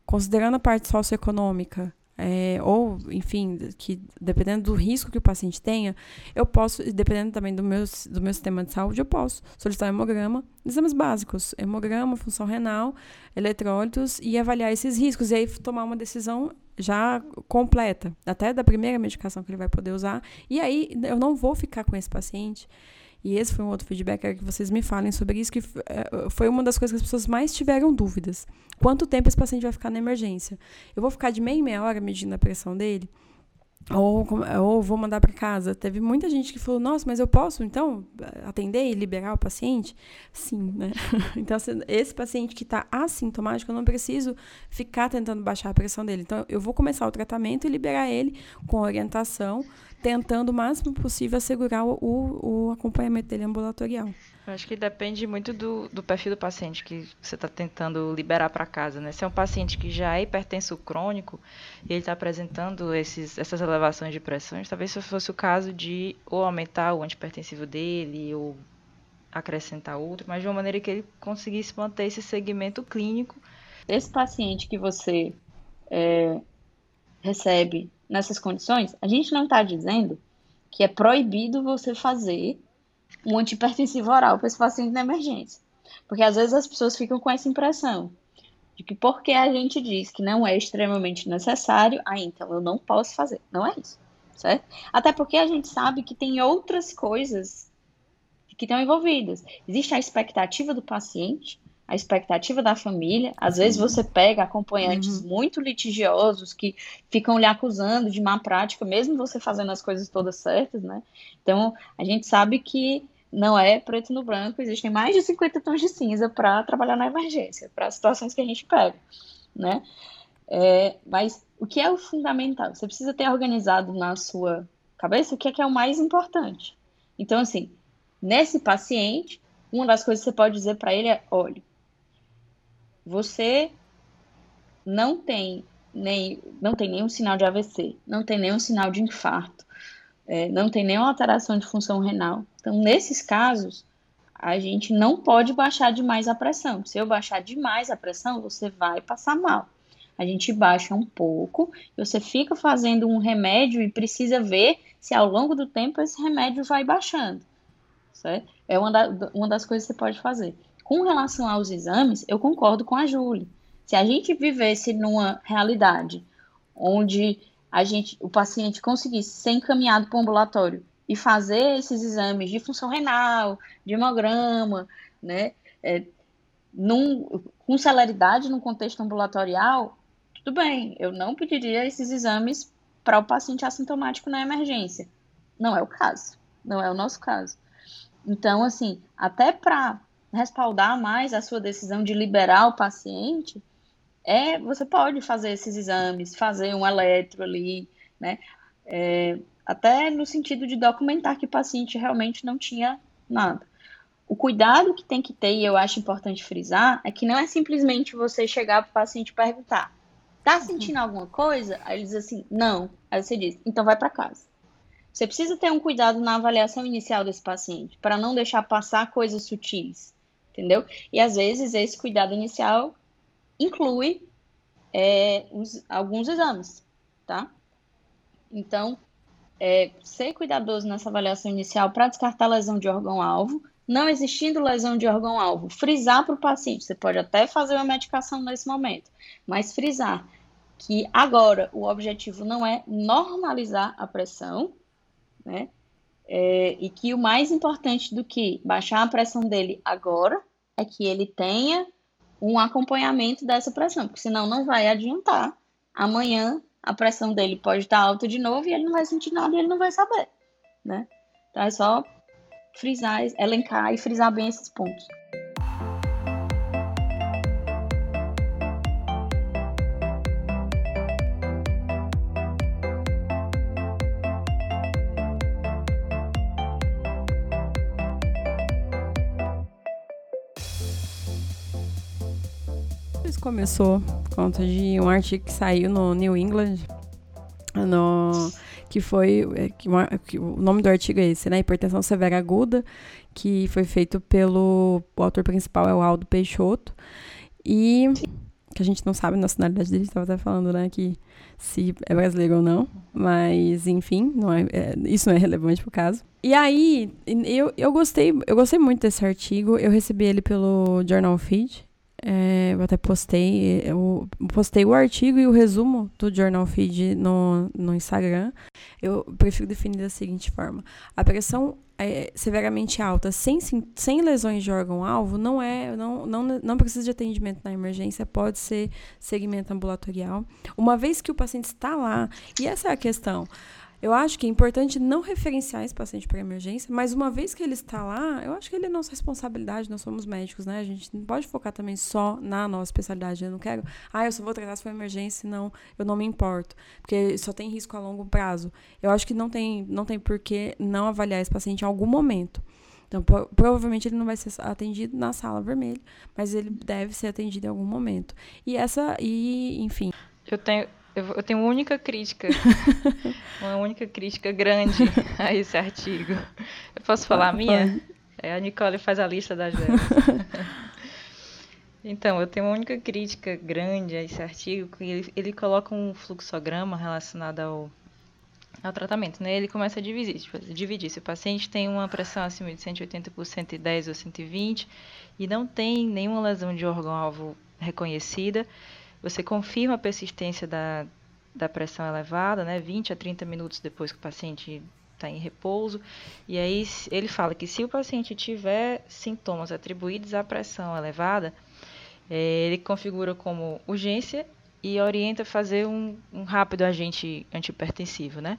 considerando a parte socioeconômica, é, ou, enfim, que dependendo do risco que o paciente tenha, eu posso, dependendo também do meu, do meu sistema de saúde, eu posso solicitar hemograma, exames básicos, hemograma, função renal, eletrólitos e avaliar esses riscos, e aí tomar uma decisão já completa, até da primeira medicação que ele vai poder usar, e aí eu não vou ficar com esse paciente e esse foi um outro feedback, quero que vocês me falem sobre isso, que eh, foi uma das coisas que as pessoas mais tiveram dúvidas. Quanto tempo esse paciente vai ficar na emergência? Eu vou ficar de meia em meia hora medindo a pressão dele? Ou, ou vou mandar para casa. Teve muita gente que falou: Nossa, mas eu posso então atender e liberar o paciente? Sim, né? Então, esse paciente que está assintomático, eu não preciso ficar tentando baixar a pressão dele. Então, eu vou começar o tratamento e liberar ele com orientação tentando o máximo possível assegurar o, o acompanhamento dele ambulatorial. Acho que depende muito do, do perfil do paciente que você está tentando liberar para casa, né? Se é um paciente que já é hipertenso crônico e ele está apresentando esses, essas elevações de pressões, talvez se fosse o caso de ou aumentar o antipertensivo dele ou acrescentar outro, mas de uma maneira que ele conseguisse manter esse segmento clínico. Esse paciente que você é, recebe nessas condições, a gente não está dizendo que é proibido você fazer um antipertensivo oral para esse paciente na emergência. Porque às vezes as pessoas ficam com essa impressão de que porque a gente diz que não é extremamente necessário, ah, então eu não posso fazer. Não é isso, certo? Até porque a gente sabe que tem outras coisas que estão envolvidas. Existe a expectativa do paciente, a expectativa da família. Às vezes você pega acompanhantes uhum. muito litigiosos que ficam lhe acusando de má prática, mesmo você fazendo as coisas todas certas, né? Então, a gente sabe que não é preto no branco, existem mais de 50 tons de cinza para trabalhar na emergência, para as situações que a gente pega, né? É, mas o que é o fundamental? Você precisa ter organizado na sua cabeça o que é, que é o mais importante. Então, assim, nesse paciente, uma das coisas que você pode dizer para ele é: olha, você não tem nem não tem nenhum sinal de AVC, não tem nenhum sinal de infarto, é, não tem nenhuma alteração de função renal. Então, nesses casos, a gente não pode baixar demais a pressão. Se eu baixar demais a pressão, você vai passar mal. A gente baixa um pouco, você fica fazendo um remédio e precisa ver se ao longo do tempo esse remédio vai baixando. Certo? É uma, da, uma das coisas que você pode fazer. Com relação aos exames, eu concordo com a Júlia. Se a gente vivesse numa realidade onde a gente, o paciente conseguisse ser encaminhado para o ambulatório e fazer esses exames de função renal, de hemograma, né, é, num, com celeridade no contexto ambulatorial, tudo bem, eu não pediria esses exames para o paciente assintomático na emergência. Não é o caso, não é o nosso caso. Então, assim, até para respaldar mais a sua decisão de liberar o paciente, é, você pode fazer esses exames, fazer um eletro ali, né? É, até no sentido de documentar que o paciente realmente não tinha nada. O cuidado que tem que ter, e eu acho importante frisar, é que não é simplesmente você chegar para o paciente e perguntar: tá uhum. sentindo alguma coisa? Aí ele diz assim: não. Aí você diz: então vai para casa. Você precisa ter um cuidado na avaliação inicial desse paciente, para não deixar passar coisas sutis, entendeu? E às vezes esse cuidado inicial inclui é, uns, alguns exames, tá? Então, é, ser cuidadoso nessa avaliação inicial para descartar lesão de órgão-alvo, não existindo lesão de órgão-alvo, frisar para o paciente, você pode até fazer uma medicação nesse momento, mas frisar que agora o objetivo não é normalizar a pressão, né? É, e que o mais importante do que baixar a pressão dele agora é que ele tenha um acompanhamento dessa pressão, porque senão não vai adiantar. Amanhã a pressão dele pode estar alta de novo e ele não vai sentir nada e ele não vai saber, né? Então é só frisar, elencar e frisar bem esses pontos. Começou por conta de um artigo que saiu no New England, no, que foi é, que, que o nome do artigo é esse, né? Hipertensão severa aguda, que foi feito pelo o autor principal é o Aldo Peixoto e que a gente não sabe a nacionalidade dele, estava até falando, né, que se é brasileiro ou não, mas enfim, não é, é, isso não é relevante pro caso. E aí, eu, eu gostei, eu gostei muito desse artigo, eu recebi ele pelo Journal Feed, é, eu até postei, eu postei o artigo e o resumo do Journal Feed no, no Instagram. Eu prefiro definir da seguinte forma: a pressão é severamente alta, sem, sem lesões de órgão-alvo, não é, não, não, não precisa de atendimento na emergência, pode ser segmento ambulatorial. Uma vez que o paciente está lá, e essa é a questão. Eu acho que é importante não referenciar esse paciente para emergência, mas uma vez que ele está lá, eu acho que ele é nossa responsabilidade, nós somos médicos, né? A gente não pode focar também só na nossa especialidade. Eu não quero, ah, eu só vou tratar se for emergência, não, eu não me importo, porque só tem risco a longo prazo. Eu acho que não tem, não tem por que não avaliar esse paciente em algum momento. Então, provavelmente ele não vai ser atendido na sala vermelha, mas ele deve ser atendido em algum momento. E essa, e enfim. Eu tenho, eu, tenho uma única crítica, uma única crítica grande a esse artigo. Eu posso falar a minha? É, a Nicole faz a lista das delas. Então, eu tenho uma única crítica grande a esse artigo, que ele, ele coloca um fluxograma relacionado ao, ao tratamento, né? Ele começa a dividir, tipo, dividir. Se o paciente tem uma pressão acima de 180 por 110 ou 120 e não tem nenhuma lesão de órgão-alvo reconhecida, você confirma a persistência da, da pressão elevada, né, 20 a 30 minutos depois que o paciente está em repouso. E aí ele fala que se o paciente tiver sintomas atribuídos à pressão elevada, é, ele configura como urgência e orienta a fazer um, um rápido agente antihipertensivo, né?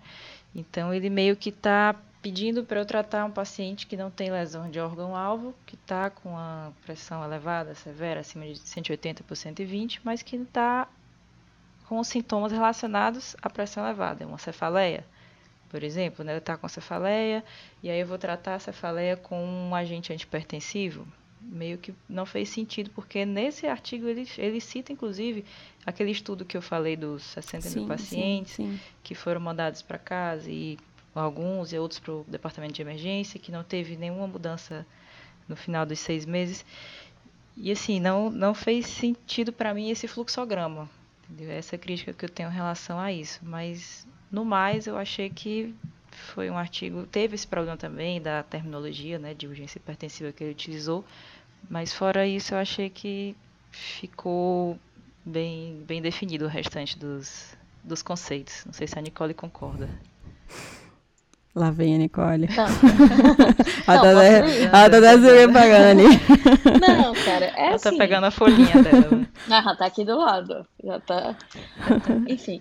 Então ele meio que está pedindo para eu tratar um paciente que não tem lesão de órgão-alvo, que está com a pressão elevada, severa, acima de 180 por 120, mas que está com sintomas relacionados à pressão elevada, uma cefaleia, por exemplo, né? Está com cefaleia, e aí eu vou tratar a cefaleia com um agente antipertensivo. Meio que não fez sentido, porque nesse artigo ele, ele cita, inclusive, aquele estudo que eu falei dos 60 sim, mil pacientes sim, sim. que foram mandados para casa e alguns e outros para o departamento de emergência, que não teve nenhuma mudança no final dos seis meses. E assim, não, não fez sentido para mim esse fluxograma. Entendeu? Essa crítica que eu tenho em relação a isso. Mas, no mais, eu achei que foi um artigo. Teve esse problema também da terminologia, né, de urgência hipertensiva que ele utilizou. Mas, fora isso, eu achei que ficou bem, bem definido o restante dos, dos conceitos. Não sei se a Nicole concorda. Lá vem a Nicole. Não. a Não, Tadé, posso ir? a Tadé se pagando. Não, cara, é Ela assim. tá pegando a folhinha dela. Ah, tá aqui do lado. Já tá. Enfim.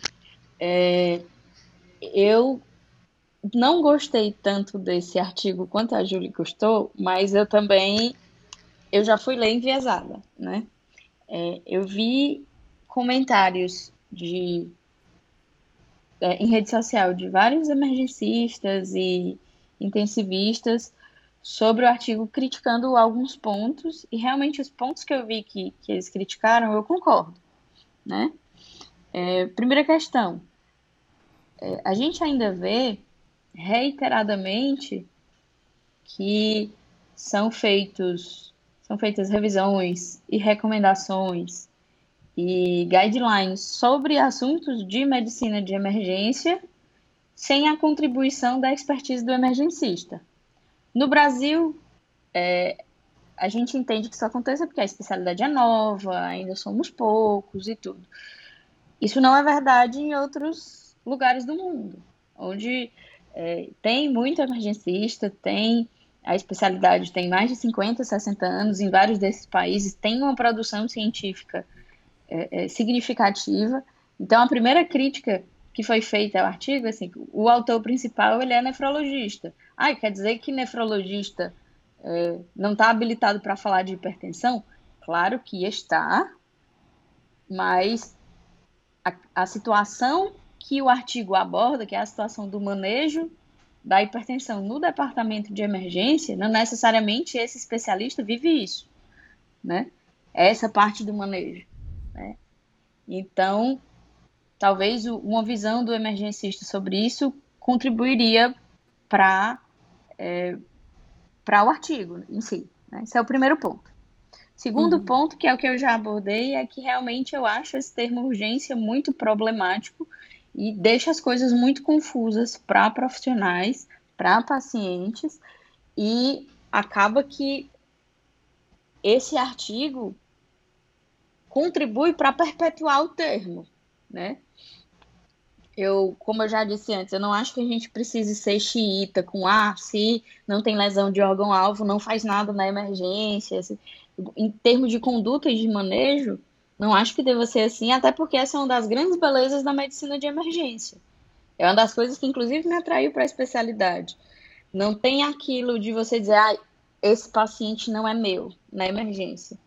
é, eu não gostei tanto desse artigo quanto a Julie gostou, mas eu também eu já fui ler enviesada, né? É, eu vi comentários de é, em rede social de vários emergencistas e intensivistas sobre o artigo criticando alguns pontos, e realmente os pontos que eu vi que, que eles criticaram, eu concordo, né? É, primeira questão, é, a gente ainda vê reiteradamente que são feitos são feitas revisões e recomendações e guidelines sobre assuntos de medicina de emergência sem a contribuição da expertise do emergencista. No Brasil, é, a gente entende que isso aconteça porque a especialidade é nova, ainda somos poucos e tudo. Isso não é verdade em outros lugares do mundo, onde é, tem muito emergencista, tem a especialidade tem mais de 50, 60 anos, em vários desses países tem uma produção científica é, é, significativa. Então, a primeira crítica que foi feita ao artigo, assim, o autor principal ele é nefrologista. Ah, quer dizer que nefrologista é, não está habilitado para falar de hipertensão? Claro que está, mas a, a situação que o artigo aborda, que é a situação do manejo da hipertensão no departamento de emergência, não necessariamente esse especialista vive isso, né? Essa parte do manejo, né? Então, talvez uma visão do emergencista sobre isso contribuiria para é, para o artigo em si. Né? Esse é o primeiro ponto. Segundo uhum. ponto, que é o que eu já abordei, é que realmente eu acho esse termo urgência muito problemático e deixa as coisas muito confusas para profissionais, para pacientes, e acaba que esse artigo contribui para perpetuar o termo, né? Eu, como eu já disse antes, eu não acho que a gente precise ser xiita com ah, se não tem lesão de órgão-alvo, não faz nada na emergência. Em termos de conduta e de manejo, não acho que deva ser assim, até porque essa é uma das grandes belezas da medicina de emergência. É uma das coisas que, inclusive, me atraiu para a especialidade. Não tem aquilo de você dizer, ah, esse paciente não é meu na emergência.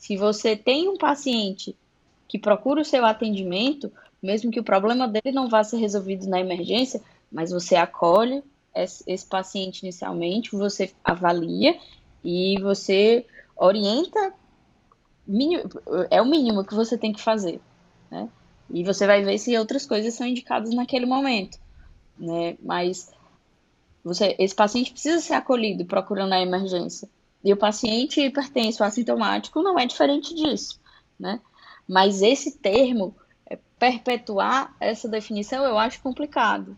Se você tem um paciente que procura o seu atendimento, mesmo que o problema dele não vá ser resolvido na emergência, mas você acolhe esse paciente inicialmente, você avalia e você orienta, é o mínimo que você tem que fazer, né? E você vai ver se outras coisas são indicadas naquele momento, né? Mas você, esse paciente precisa ser acolhido procurando a emergência. E o paciente hipertenso assintomático não é diferente disso, né? Mas esse termo, é, perpetuar essa definição, eu acho complicado,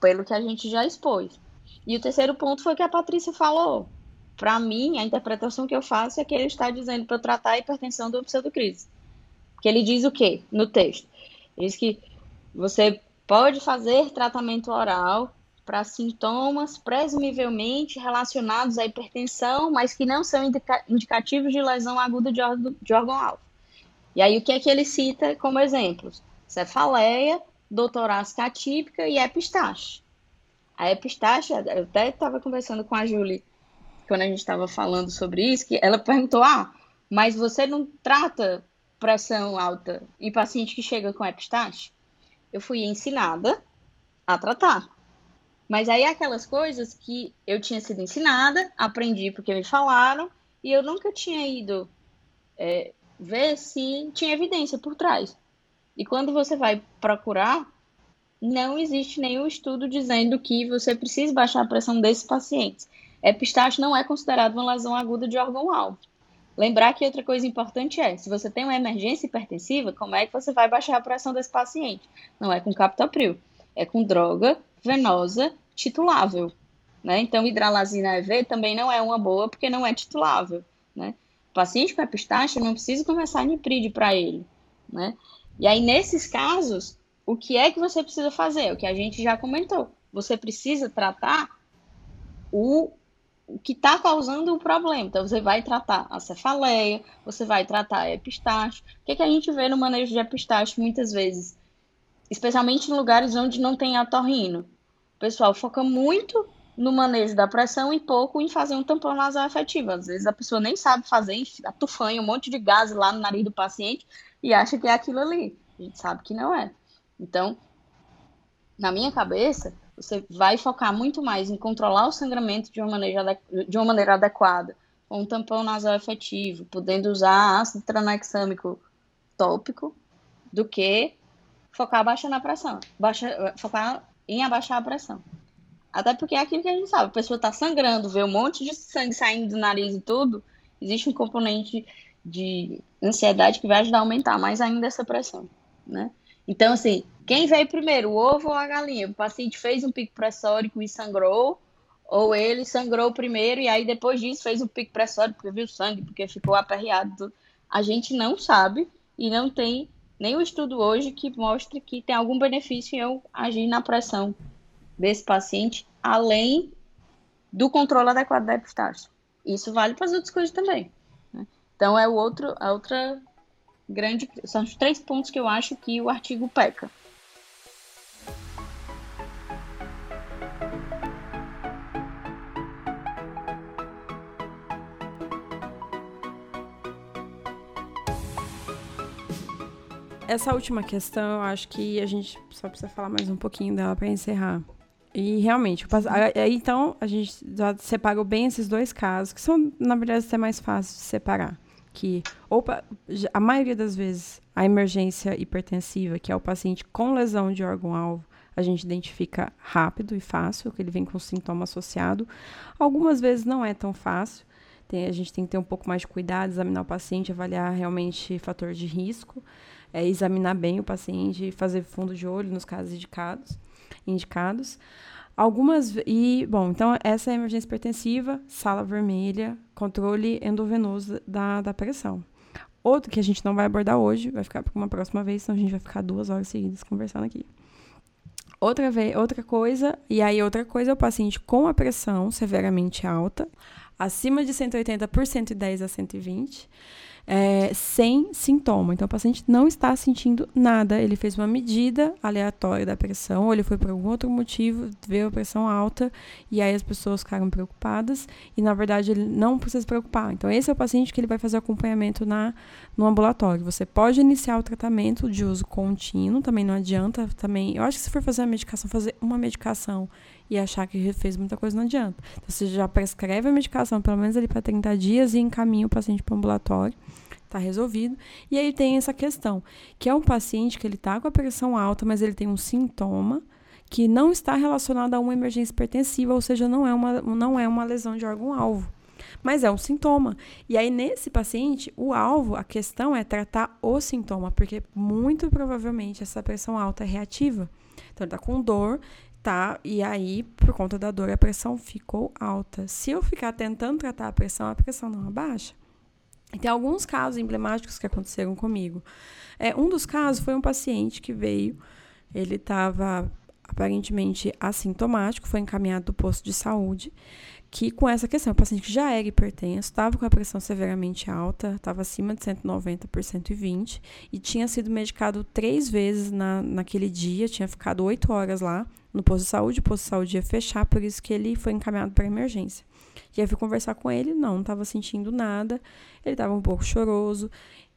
pelo que a gente já expôs. E o terceiro ponto foi que a Patrícia falou. Para mim, a interpretação que eu faço é que ele está dizendo para tratar a hipertensão do pseudocrise. Que ele diz o quê no texto? Ele diz que você pode fazer tratamento oral para sintomas presumivelmente relacionados à hipertensão, mas que não são indica indicativos de lesão aguda de, de órgão-alvo. E aí, o que é que ele cita como exemplos? Cefaleia, doutorácica atípica e epistaxe. A epistaxe, eu até estava conversando com a Julie quando a gente estava falando sobre isso, que ela perguntou: ah, mas você não trata pressão alta em paciente que chega com epistaxe? Eu fui ensinada a tratar. Mas aí aquelas coisas que eu tinha sido ensinada, aprendi porque me falaram, e eu nunca tinha ido é, ver se tinha evidência por trás. E quando você vai procurar, não existe nenhum estudo dizendo que você precisa baixar a pressão desses pacientes. Epistaxe não é considerado uma lesão aguda de órgão-alvo. Lembrar que outra coisa importante é, se você tem uma emergência hipertensiva, como é que você vai baixar a pressão desse paciente? Não é com captopril, é com droga venosa titulável. Né? Então, hidralazina EV também não é uma boa porque não é titulável. Né? O paciente com epistaxe não precisa começar nipride para ele. Né? E aí, nesses casos, o que é que você precisa fazer? O que a gente já comentou. Você precisa tratar o o que está causando o problema. Então, você vai tratar a cefaleia, você vai tratar a epistaxe. O que, é que a gente vê no manejo de epistaxe muitas vezes? Especialmente em lugares onde não tem atorrino. O pessoal foca muito no manejo da pressão e pouco em fazer um tampão nasal efetivo. Às vezes a pessoa nem sabe fazer, atufanha um monte de gás lá no nariz do paciente e acha que é aquilo ali. A gente sabe que não é. Então, na minha cabeça, você vai focar muito mais em controlar o sangramento de uma maneira, de uma maneira adequada, com um tampão nasal efetivo, podendo usar ácido tranexâmico tópico, do que focar abaixando a pressão, baixa, focar em abaixar a pressão. Até porque é aquilo que a gente sabe, a pessoa está sangrando, vê um monte de sangue saindo do nariz e tudo, existe um componente de ansiedade que vai ajudar a aumentar mais ainda essa pressão, né? Então, assim, quem veio primeiro, o ovo ou a galinha? O paciente fez um pico pressórico e sangrou, ou ele sangrou primeiro e aí depois disso fez um pico pressórico porque viu sangue, porque ficou aperreado. A gente não sabe e não tem nenhum estudo hoje que mostre que tem algum benefício em eu agir na pressão desse paciente, além do controle adequado da epistaxe. Isso vale para as outras coisas também. Né? Então é o outro, a outra grande. São os três pontos que eu acho que o artigo peca. Essa última questão, eu acho que a gente só precisa falar mais um pouquinho dela para encerrar. E realmente, aí então a gente já separou bem esses dois casos, que são, na verdade, até mais fáceis de separar que opa, a maioria das vezes a emergência hipertensiva, que é o paciente com lesão de órgão-alvo, a gente identifica rápido e fácil, que ele vem com sintoma associado. Algumas vezes não é tão fácil. Tem, a gente tem que ter um pouco mais de cuidado, examinar o paciente, avaliar realmente fator de risco, é, examinar bem o paciente, fazer fundo de olho nos casos indicados. indicados. Algumas. E, bom, então essa é a emergência hipertensiva, sala vermelha, controle endovenoso da, da pressão. Outro que a gente não vai abordar hoje, vai ficar para uma próxima vez, senão a gente vai ficar duas horas seguidas conversando aqui. Outra, vez, outra coisa, e aí outra coisa é o paciente com a pressão severamente alta, acima de 180 por 110 a 120 é, sem sintoma. Então, o paciente não está sentindo nada. Ele fez uma medida aleatória da pressão, ou ele foi por algum outro motivo, veio a pressão alta, e aí as pessoas ficaram preocupadas, e na verdade ele não precisa se preocupar. Então, esse é o paciente que ele vai fazer acompanhamento na, no ambulatório. Você pode iniciar o tratamento de uso contínuo, também não adianta. também Eu acho que se for fazer a medicação, fazer uma medicação e achar que fez muita coisa não adianta. Então, você já prescreve a medicação, pelo menos ali para 30 dias, e encaminha o paciente para o ambulatório. Está resolvido. E aí tem essa questão, que é um paciente que ele está com a pressão alta, mas ele tem um sintoma que não está relacionado a uma emergência hipertensiva, ou seja, não é uma, não é uma lesão de órgão-alvo. Mas é um sintoma. E aí, nesse paciente, o alvo, a questão é tratar o sintoma, porque muito provavelmente essa pressão alta é reativa. Então, ele está com dor, tá? E aí, por conta da dor, a pressão ficou alta. Se eu ficar tentando tratar a pressão, a pressão não abaixa. E tem alguns casos emblemáticos que aconteceram comigo. É, um dos casos foi um paciente que veio, ele estava aparentemente assintomático, foi encaminhado do posto de saúde que com essa questão, o paciente que já era hipertenso, estava com a pressão severamente alta, estava acima de 190 por 120 e tinha sido medicado três vezes na, naquele dia, tinha ficado oito horas lá no posto de saúde, o posto de saúde ia fechar, por isso que ele foi encaminhado para emergência. E aí fui conversar com ele, não, não estava sentindo nada, ele estava um pouco choroso,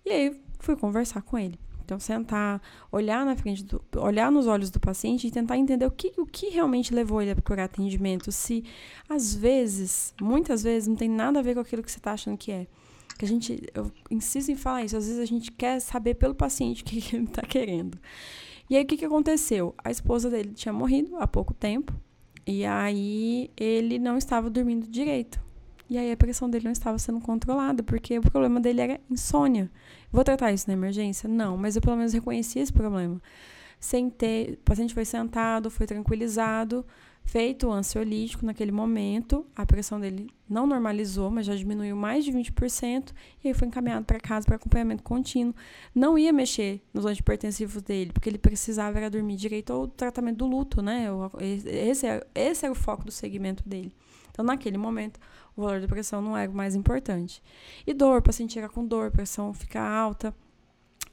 e aí fui conversar com ele. Então, sentar, olhar na frente do, olhar nos olhos do paciente e tentar entender o que, o que realmente levou ele a procurar atendimento. Se, às vezes, muitas vezes, não tem nada a ver com aquilo que você está achando que é. Que a gente, eu insisto em falar isso, às vezes a gente quer saber pelo paciente o que ele está querendo. E aí o que, que aconteceu? A esposa dele tinha morrido há pouco tempo e aí ele não estava dormindo direito. E aí a pressão dele não estava sendo controlada, porque o problema dele era insônia. Vou tratar isso na emergência? Não, mas eu pelo menos reconheci esse problema. Sentei, o paciente foi sentado, foi tranquilizado, feito o ansiolítico naquele momento, a pressão dele não normalizou, mas já diminuiu mais de 20%, e aí foi encaminhado para casa para acompanhamento contínuo. Não ia mexer nos antipertensivos dele, porque ele precisava era dormir direito ou tratamento do luto, né? Esse, é, esse era o foco do segmento dele. Então, naquele momento, o valor da pressão não era o mais importante. E dor, o paciente chega com dor, pressão fica alta.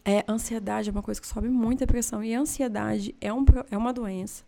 É, ansiedade é uma coisa que sobe muito a pressão. E ansiedade é, um, é uma doença.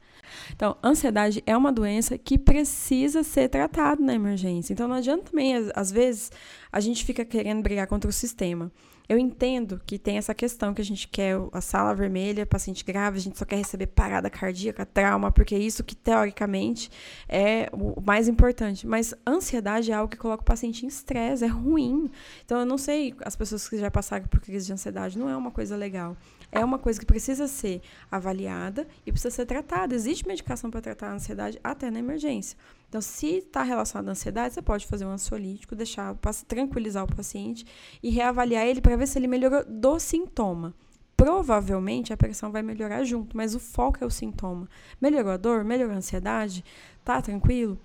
Então, ansiedade é uma doença que precisa ser tratada na emergência. Então, não adianta também, às vezes, a gente fica querendo brigar contra o sistema. Eu entendo que tem essa questão que a gente quer a sala vermelha, paciente grave, a gente só quer receber parada cardíaca, trauma, porque é isso que teoricamente é o mais importante. Mas ansiedade é algo que coloca o paciente em estresse, é ruim. Então eu não sei, as pessoas que já passaram por crise de ansiedade, não é uma coisa legal é uma coisa que precisa ser avaliada e precisa ser tratada. Existe medicação para tratar a ansiedade até na emergência. Então, se está relacionado à ansiedade, você pode fazer um ansiolítico, deixar tranquilizar o paciente e reavaliar ele para ver se ele melhorou do sintoma. Provavelmente a pressão vai melhorar junto, mas o foco é o sintoma. Melhorou a dor? Melhorou a ansiedade? Tá tranquilo?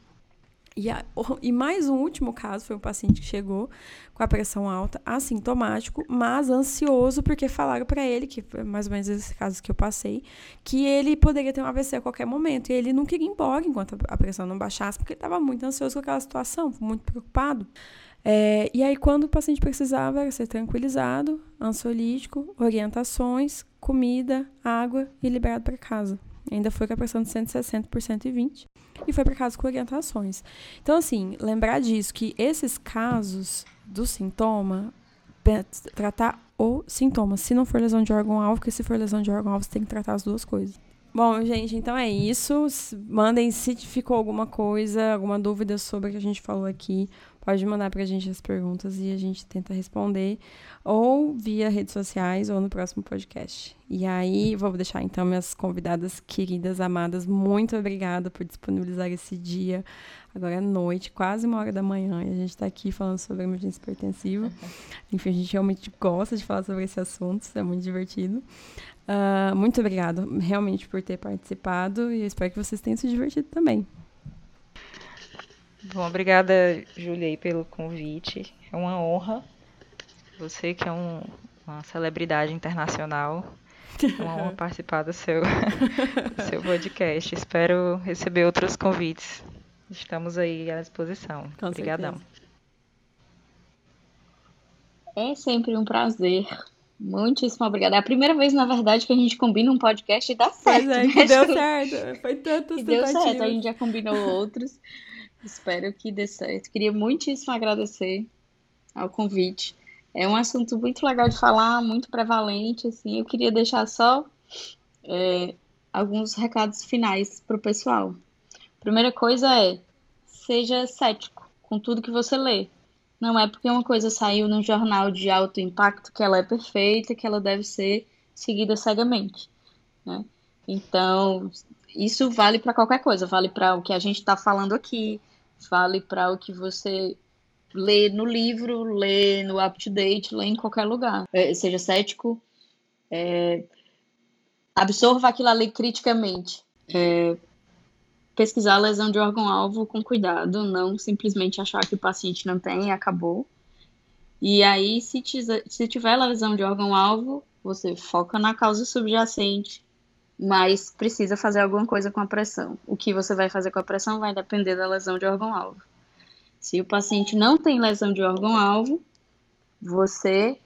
E, a, e, mais um último caso foi um paciente que chegou com a pressão alta, assintomático, mas ansioso, porque falaram para ele, que foi mais ou menos esse caso que eu passei, que ele poderia ter um AVC a qualquer momento. E ele não queria ir embora enquanto a pressão não baixasse, porque ele estava muito ansioso com aquela situação, muito preocupado. É, e aí, quando o paciente precisava, era ser tranquilizado, ansiolítico, orientações, comida, água e liberado para casa. Ainda foi com a pressão de 160 por 120 e foi para casa com orientações. Então, assim, lembrar disso, que esses casos do sintoma, tratar o sintoma. Se não for lesão de órgão-alvo, porque se for lesão de órgão-alvo, você tem que tratar as duas coisas. Bom, gente, então é isso. Mandem se ficou alguma coisa, alguma dúvida sobre o que a gente falou aqui. Pode mandar para a gente as perguntas e a gente tenta responder, ou via redes sociais ou no próximo podcast. E aí, vou deixar então minhas convidadas queridas, amadas, muito obrigada por disponibilizar esse dia. Agora é noite, quase uma hora da manhã, e a gente está aqui falando sobre emergência hipertensiva. Enfim, a gente realmente gosta de falar sobre esse assunto, é muito divertido. Uh, muito obrigada, realmente, por ter participado, e espero que vocês tenham se divertido também. Bom, obrigada, Júlia, pelo convite. É uma honra. Você que é um, uma celebridade internacional. É uma honra participar do seu, do seu podcast. Espero receber outros convites. Estamos aí à disposição. Com Obrigadão. Certeza. É sempre um prazer. Muitíssimo obrigada. É a primeira vez, na verdade, que a gente combina um podcast e dá certo. Pois é, né? que deu certo. Foi tanto que deu certo. A gente já combinou outros. Espero que dê certo. Queria muitíssimo agradecer ao convite. É um assunto muito legal de falar, muito prevalente. Assim, eu queria deixar só é, alguns recados finais para o pessoal. Primeira coisa é seja cético com tudo que você lê. Não é porque uma coisa saiu num jornal de alto impacto que ela é perfeita, que ela deve ser seguida cegamente. Né? Então, isso vale para qualquer coisa, vale para o que a gente está falando aqui, vale para o que você lê no livro, lê no up-to-date, lê em qualquer lugar. É, seja cético, é, absorva aquilo ali criticamente. É, pesquisar a lesão de órgão-alvo com cuidado, não simplesmente achar que o paciente não tem e acabou. E aí, se, tiver, se tiver lesão de órgão-alvo, você foca na causa subjacente, mas precisa fazer alguma coisa com a pressão. O que você vai fazer com a pressão vai depender da lesão de órgão-alvo. Se o paciente não tem lesão de órgão-alvo, você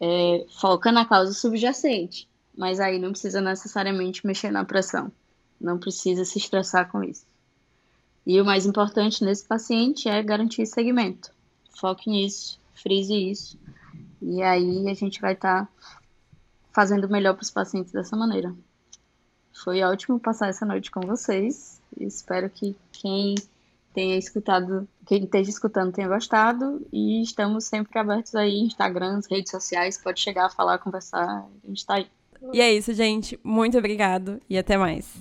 é, foca na causa subjacente, mas aí não precisa necessariamente mexer na pressão. Não precisa se estressar com isso. E o mais importante nesse paciente é garantir segmento. Foque nisso, frise isso. E aí a gente vai estar tá fazendo melhor para os pacientes dessa maneira. Foi ótimo passar essa noite com vocês. Espero que quem tenha escutado, quem esteja escutando tenha gostado. E estamos sempre abertos aí, Instagram, redes sociais, pode chegar, falar, conversar. A gente está aí. E é isso, gente. Muito obrigado e até mais.